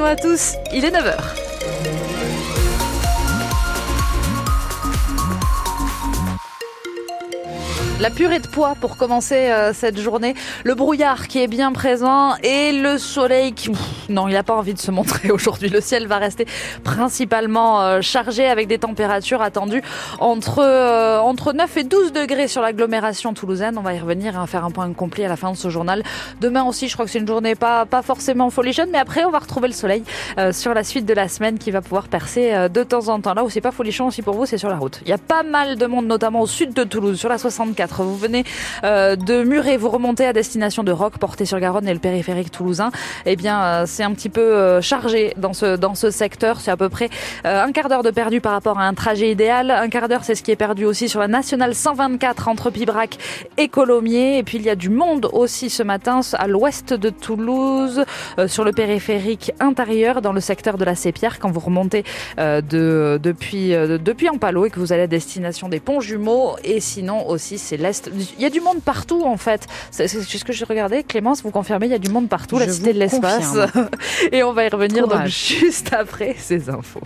nous à tous, il est 9h. La purée de poids pour commencer euh, cette journée. Le brouillard qui est bien présent et le soleil qui... non, il n'a pas envie de se montrer aujourd'hui. Le ciel va rester principalement euh, chargé avec des températures attendues entre, euh, entre 9 et 12 degrés sur l'agglomération toulousaine. On va y revenir hein, faire un point complet à la fin de ce journal. Demain aussi, je crois que c'est une journée pas, pas forcément folichonne, mais après, on va retrouver le soleil sur la suite de la semaine qui va pouvoir percer de temps en temps. Là où c'est pas folichon aussi pour vous, c'est sur la route. Il y a pas mal de monde, notamment au sud de Toulouse, sur la 64 vous venez euh, de Muret, vous remontez à destination de Roc, porté sur Garonne et le périphérique toulousain. Eh bien, euh, c'est un petit peu euh, chargé dans ce dans ce secteur. C'est à peu près un quart d'heure de perdu par rapport à un trajet idéal. Un quart d'heure, c'est ce qui est perdu aussi sur la nationale 124 entre Pibrac et Colomiers. Et puis il y a du monde aussi ce matin à l'ouest de Toulouse, sur le périphérique intérieur, dans le secteur de la Sépierre, quand vous remontez de depuis depuis Ampalo et que vous allez à destination des ponts jumeaux. Et sinon aussi, c'est l'Est. Il y a du monde partout, en fait. C'est ce que j'ai regardé. Clémence, vous confirmez, il y a du monde partout, la cité de l'espace. Et on va y revenir donc juste après ces infos.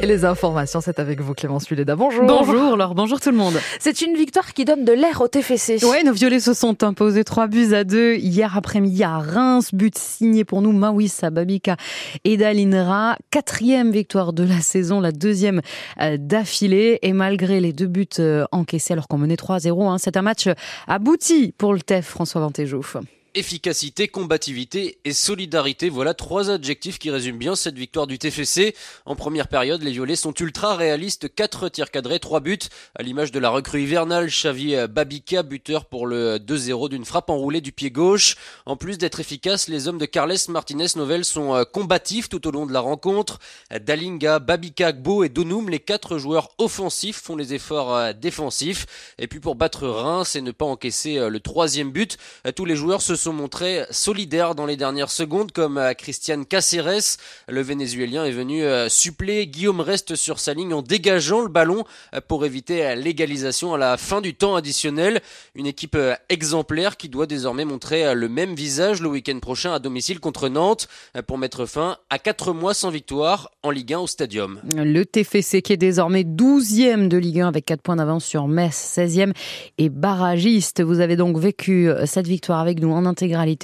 Et les informations, c'est avec vous, Clémence Fuleda. Bonjour. Bonjour, Laure. Bonjour tout le monde. C'est une victoire qui donne de l'air au TFC. Oui, nos violets se sont imposés 3 buts à 2 hier après-midi à Reims. But signé pour nous Mawissa Babika et Dalinra. Quatrième victoire de la saison, la deuxième euh, d'affilée. Et malgré les deux buts euh, encaissés alors qu'on menait 3-0, hein, c'est un match abouti pour le TEF, François Vantéjouf. Efficacité, combativité et solidarité, voilà trois adjectifs qui résument bien cette victoire du TFC. En première période, les Violets sont ultra réalistes, 4 tirs cadrés, 3 buts, à l'image de la recrue hivernale, Xavi Babika, buteur pour le 2-0 d'une frappe enroulée du pied gauche. En plus d'être efficaces, les hommes de Carles Martinez Novel sont euh, combatifs tout au long de la rencontre. Dalinga, Babika, Gbo et Donum, les quatre joueurs offensifs font les efforts euh, défensifs. Et puis pour battre Reims et ne pas encaisser euh, le troisième but, tous les joueurs se sont montrés solidaires dans les dernières secondes, comme euh, Christian Caceres. Le Vénézuélien est venu euh, suppléer. Guillaume reste sur sa ligne en dégageant le ballon euh, pour éviter l'égalisation à la fin du temps additionnel. Une équipe exemplaire qui doit désormais montrer le même visage le week-end prochain à domicile contre Nantes pour mettre fin à 4 mois sans victoire en Ligue 1 au Stadium. Le TFC qui est désormais 12e de Ligue 1 avec 4 points d'avance sur Metz, 16e et barragiste. Vous avez donc vécu cette victoire avec nous en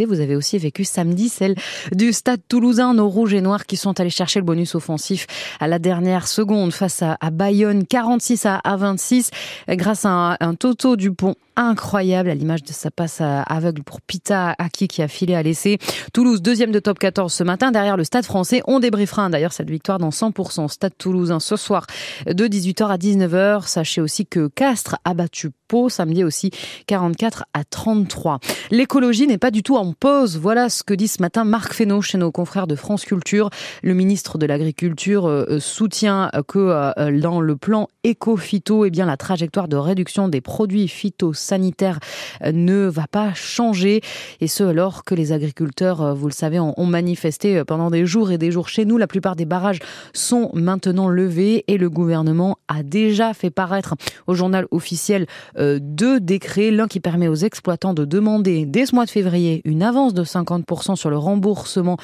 Vous avez aussi vécu samedi celle du Stade Toulousain, nos rouges et noirs qui sont allés chercher le bonus offensif à la dernière seconde face à, Bayonne, 46 à, 26, grâce à un, un Toto Dupont incroyable à l'image de sa passe aveugle pour Pita Aki qui a filé à l'essai. Toulouse, deuxième de top 14 ce matin, derrière le Stade français. On débriefera d'ailleurs cette victoire dans 100% Stade Toulousain ce soir de 18h à 19h. Sachez aussi que Castres a battu Pau samedi aussi 44 à 33. L'écologie n'est pas du tout en pause. Voilà ce que dit ce matin Marc Fesneau chez nos confrères de France Culture. Le ministre de l'Agriculture euh, soutient que euh, dans le plan éco-phyto, eh bien, la trajectoire de réduction des produits phytosanitaires euh, ne va pas changer. Et ce, alors que les agriculteurs, euh, vous le savez, ont manifesté euh, pendant des jours et des jours chez nous. La plupart des barrages sont maintenant levés et le gouvernement a déjà fait paraître au journal officiel deux décrets. L'un qui permet aux exploitants de demander dès ce mois de février une avance de 50% sur le remboursement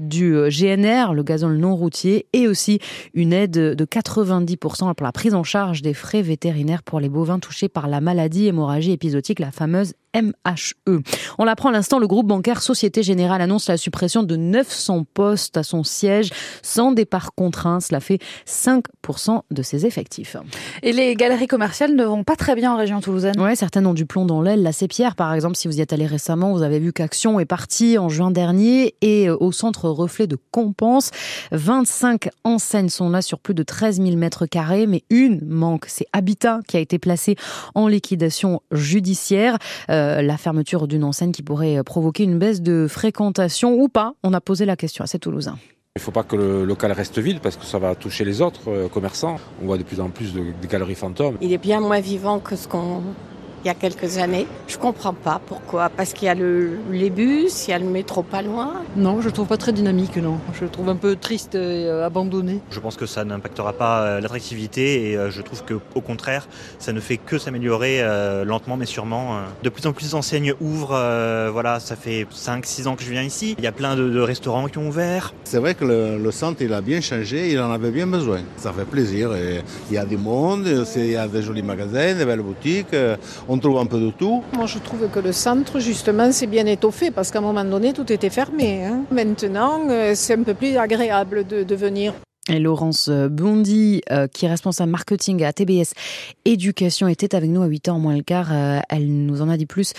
du GNR, le gazole non routier, et aussi une aide de 90% pour la prise en charge des frais vétérinaires pour les bovins touchés par la maladie hémorragie épisodique, la fameuse MHE. On l'apprend à l'instant, le groupe bancaire Société Générale annonce la suppression de 900 postes à son siège sans départ contraint. Cela fait 5% de ses effectifs. Et les galeries commerciales ne vont pas très bien en région toulousaine Oui, certaines ont du plomb dans l'aile. La Sépierre, par exemple, si vous y êtes allé récemment, vous avez vu qu'Action est partie en juin dernier et euh, au centre Reflet de Compense, 25 enseignes sont là sur plus de 13 000 mètres carrés, mais une manque. C'est Habitat qui a été placé en liquidation judiciaire. Euh, euh, la fermeture d'une enseigne qui pourrait provoquer une baisse de fréquentation ou pas? On a posé la question à ces Toulousains. Il ne faut pas que le local reste vide parce que ça va toucher les autres euh, commerçants. On voit de plus en plus de, galeries fantômes. Il est bien moins vivant que ce qu'on il y a quelques années. Je comprends pas pourquoi. Parce qu'il y a le, les bus, il y a le métro pas loin. Non, je trouve pas très dynamique, non. Je le trouve un peu triste et euh, abandonné. Je pense que ça n'impactera pas euh, l'attractivité et euh, je trouve qu'au contraire, ça ne fait que s'améliorer euh, lentement mais sûrement. De plus en plus d'enseignes ouvrent. euh, voilà, ça fait 5-6 ans que je viens ici. Il y a plein de, de restaurants qui ont ouvert. C'est vrai que le, le centre il a bien changé, il en avait bien besoin. Ça fait plaisir. Et il y a du monde, il y a des jolis magasins, des belles boutiques, on trouve un peu de tout. Moi, je trouve que le centre, justement, s'est bien étoffé parce qu'à un moment donné, tout était fermé. hein. Maintenant, euh, c'est un peu plus agréable de, de venir. Laurence euh, Bondy, euh, qui est responsable marketing à TBS Éducation, était avec nous à 8h moins le quart. Euh, elle nous en a dit plus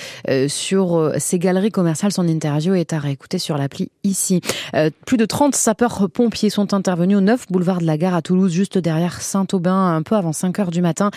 sur ces galeries commerciales. Son interview est à réécouter sur l'appli ici. plus de 30 sapeurs-pompiers sont intervenus au 9 boulevard de la Gare à Toulouse, juste derrière Saint-Aubin, un peu avant 5 heures du matin,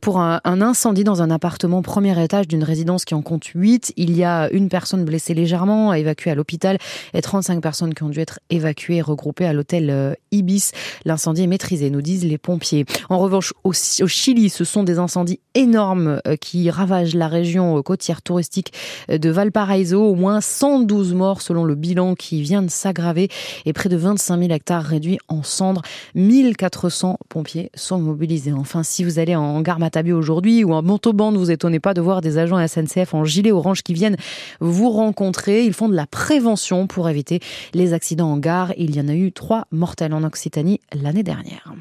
pour un, incendie dans un appartement premier étage d'une résidence qui en compte 8. Il y a une personne blessée légèrement, évacuée à l'hôpital, et 35 personnes qui ont dû être évacuées et regroupées à l'hôtel Ibi L'incendie est maîtrisé, nous disent les pompiers. En revanche, au, Chili, ce sont des incendies énormes euh, qui ravagent la région euh, côtière touristique euh, de Valparaiso. Au moins 112 morts selon le bilan qui vient de s'aggraver et près de 25 000 hectares réduits en cendres. 1400 pompiers sont mobilisés. Enfin, si vous allez en gare Matabio aujourd'hui ou en Montauban, ne vous étonnez pas de voir des agents SNCF en gilet orange qui viennent vous rencontrer. Ils font de la prévention pour éviter les accidents en gare. Il y en a eu trois mortels en Occident. Occitanie l'année dernière.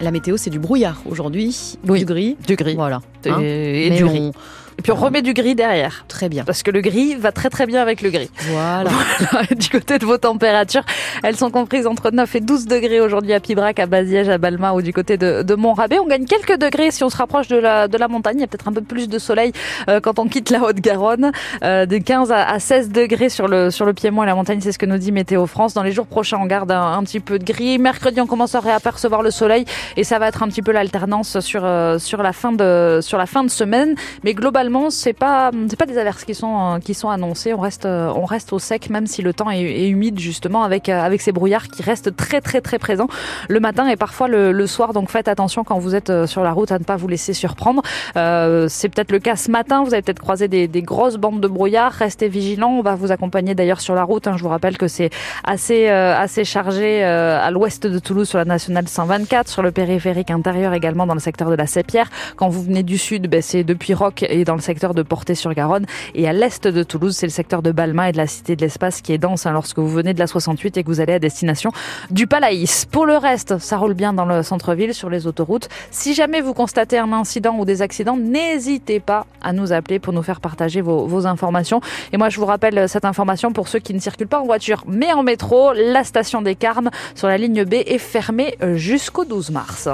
La météo, c'est du brouillard aujourd'hui, Oui. du gris. Du gris. Voilà. Et, Hein et du on- gris. Et puis on remet du gris derrière. Très bien. Parce que le gris va très très bien avec le gris. Voilà. du côté de vos températures, elles sont comprises entre 9 et 12 degrés aujourd'hui à Pibrac, à Baziège, à Balma ou du côté de, de Montrabé. On gagne quelques degrés si on se rapproche de la, de la montagne. Il y a peut-être un peu plus de soleil euh, quand on quitte la Haute-Garonne. Euh, de 15 à, à 16 degrés sur le, sur le Piémont et la montagne, c'est ce que nous dit Météo France. Dans les jours prochains, on garde un, un petit peu de gris. Mercredi, on commence à réapercevoir le soleil et ça va être un petit peu l'alternance sur, euh, sur, la fin de, sur la fin de semaine. Mais globalement, c'est pas, c'est pas des averses qui sont, euh, qui sont annoncées. On reste, euh, on reste au sec, même si le temps est, humide, justement, avec, euh, avec ces brouillards qui restent très, très, très présents le matin et parfois le, soir. Donc faites attention quand vous êtes sur la route à ne pas vous laisser surprendre. C'est peut-être le cas ce matin. Vous avez peut-être croisé des, grosses bandes de brouillard. Restez vigilants. On va vous accompagner d'ailleurs sur la route. hein. Je vous rappelle que c'est assez, assez chargé à l'ouest de Toulouse sur la nationale 124, sur le périphérique intérieur également dans le secteur de la Sépierre. Quand vous venez du sud, ben, c'est depuis Roc et dans le secteur de Portée-sur-Garonne. Et à l'est de Toulouse, c'est le secteur de Balma et de la Cité de l'Espace qui est dense hein, lorsque vous venez de la 68 et que vous allez à destination du Palaïs. Pour le reste, ça roule bien dans le centre-ville, sur les autoroutes. Si jamais vous constatez un incident ou des accidents, n'hésitez pas à nous appeler pour nous faire partager vos, vos informations. Et moi, je vous rappelle cette information pour ceux qui ne circulent pas en voiture, mais en métro. La station des Carmes sur la ligne B est fermée jusqu'au 12 mars.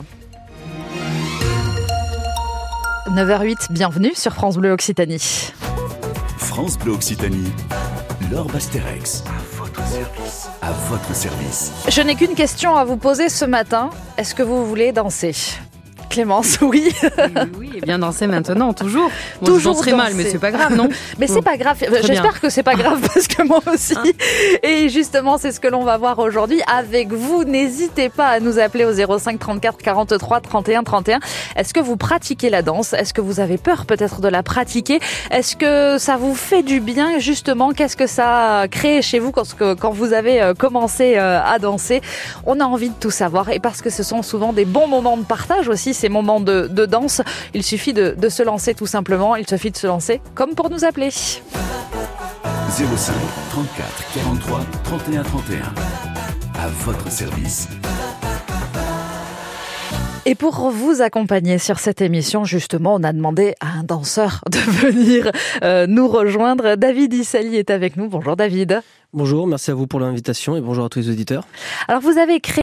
9h08, bienvenue sur France Bleu Occitanie. France Bleu Occitanie, Laure Bastérix. À votre service. Je n'ai qu'une question à vous poser ce matin. Est-ce que vous voulez danser? Clémence, oui. oui, et bien danser maintenant, toujours. Moi, Toujours je danserai mal, mais c'est pas grave, non Mais c'est pas grave. J'espère que c'est pas grave parce que moi aussi. Et justement, c'est ce que l'on va voir aujourd'hui avec vous. N'hésitez pas à nous appeler au 05 34 43 31 31. Est-ce que vous pratiquez la danse? Est-ce que vous avez peur peut-être de la pratiquer? Est-ce que ça vous fait du bien justement? Qu'est-ce que ça a créé chez vous quand, vous avez euh, commencé euh, à danser? On a envie de tout savoir et parce que ce sont souvent des bons moments de partage aussi, ces moments de, de danse. Il suffit de, de se lancer tout simplement. Il suffit de se lancer comme pour nous appeler. 05 34 43 31 31. À votre service. Et pour vous accompagner sur cette émission, justement, on a demandé à un danseur de venir euh, nous rejoindre. David Issali est avec nous. Bonjour David. Bonjour, merci à vous pour l'invitation et bonjour à tous les auditeurs. Alors vous avez créé